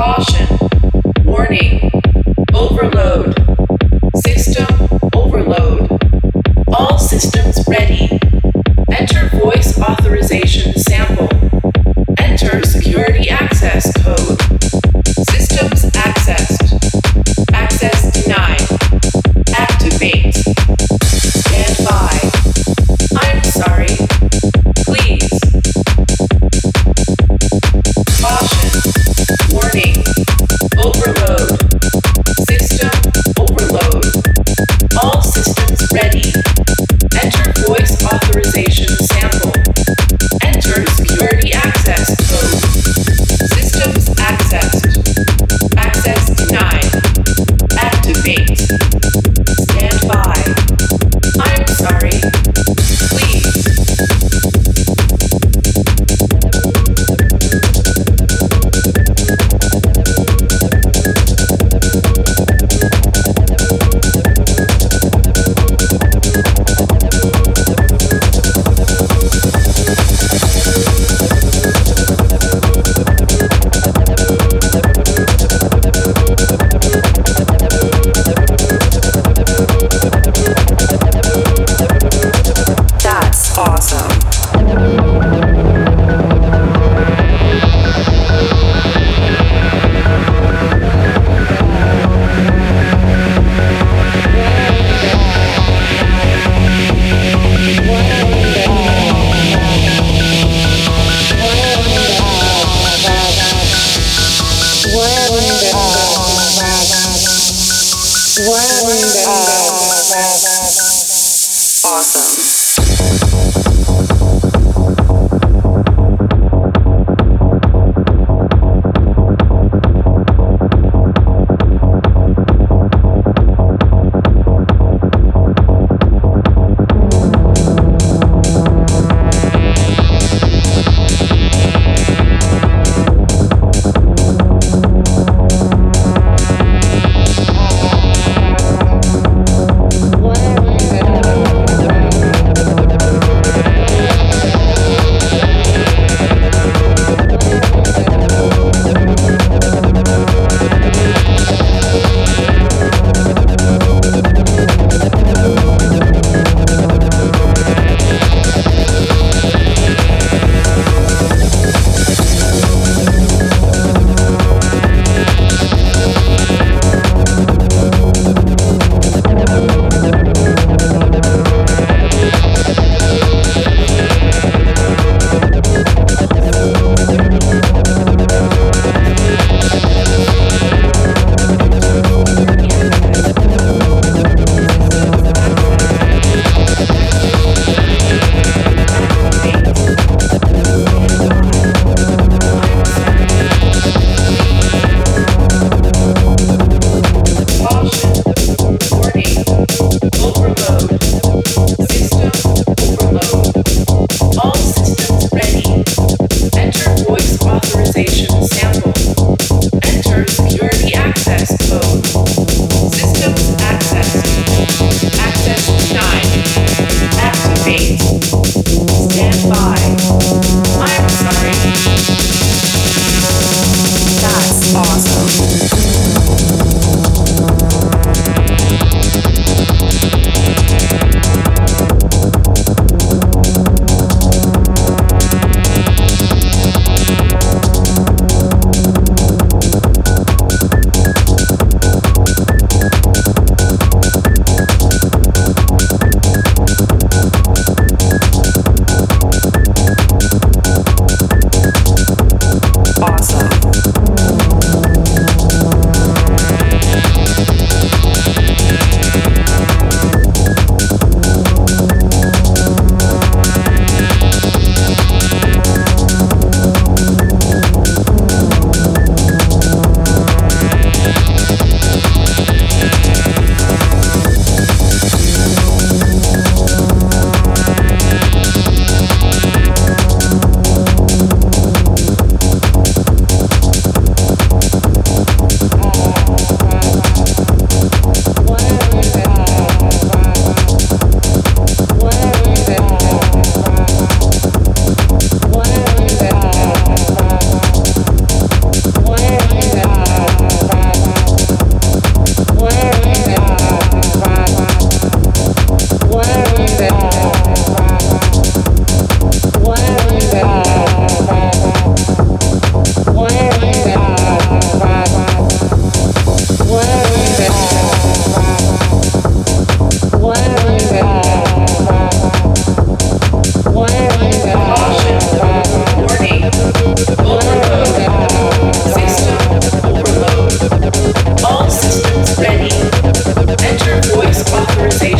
Caution. Warning. Overload. System overload. All systems ready. Enter voice authorization sample. Wonderful. Wonderful. conversation.